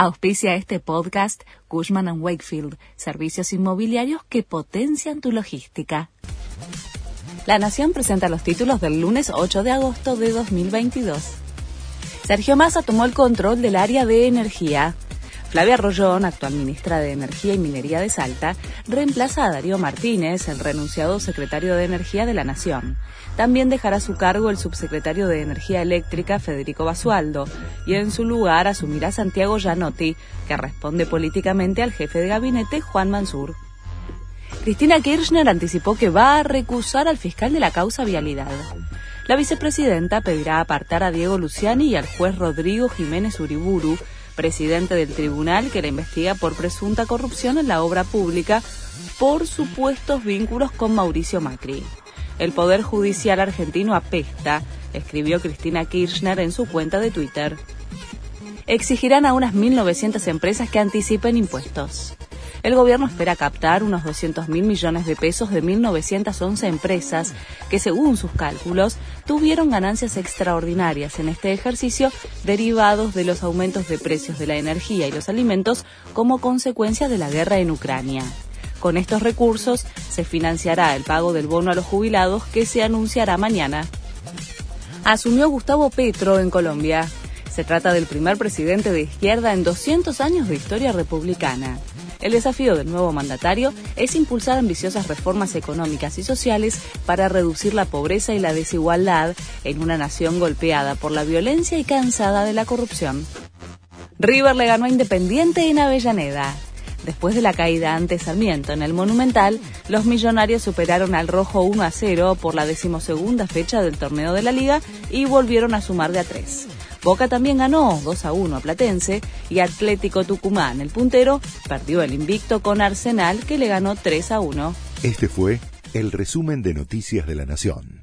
Auspicia este podcast Cushman ⁇ Wakefield, servicios inmobiliarios que potencian tu logística. La Nación presenta los títulos del lunes 8 de agosto de 2022. Sergio Massa tomó el control del área de energía. Flavia Rollón, actual ministra de Energía y Minería de Salta, reemplaza a Darío Martínez, el renunciado secretario de Energía de la Nación. También dejará su cargo el subsecretario de Energía Eléctrica, Federico Basualdo, y en su lugar asumirá Santiago Gianotti, que responde políticamente al jefe de gabinete, Juan Mansur. Cristina Kirchner anticipó que va a recusar al fiscal de la causa vialidad. La vicepresidenta pedirá apartar a Diego Luciani y al juez Rodrigo Jiménez Uriburu presidente del tribunal que la investiga por presunta corrupción en la obra pública por supuestos vínculos con Mauricio Macri. El Poder Judicial argentino apesta, escribió Cristina Kirchner en su cuenta de Twitter. Exigirán a unas 1.900 empresas que anticipen impuestos. El gobierno espera captar unos 200 mil millones de pesos de 1.911 empresas que, según sus cálculos, tuvieron ganancias extraordinarias en este ejercicio derivados de los aumentos de precios de la energía y los alimentos como consecuencia de la guerra en Ucrania. Con estos recursos se financiará el pago del bono a los jubilados que se anunciará mañana. Asumió Gustavo Petro en Colombia. Se trata del primer presidente de izquierda en 200 años de historia republicana. El desafío del nuevo mandatario es impulsar ambiciosas reformas económicas y sociales para reducir la pobreza y la desigualdad en una nación golpeada por la violencia y cansada de la corrupción. River le ganó a Independiente en Avellaneda. Después de la caída ante Sarmiento en el Monumental, los millonarios superaron al Rojo 1 a 0 por la decimosegunda fecha del torneo de la Liga y volvieron a sumar de a 3. Boca también ganó 2 a 1 a Platense y Atlético Tucumán, el puntero, perdió el invicto con Arsenal que le ganó 3 a 1. Este fue el resumen de Noticias de la Nación.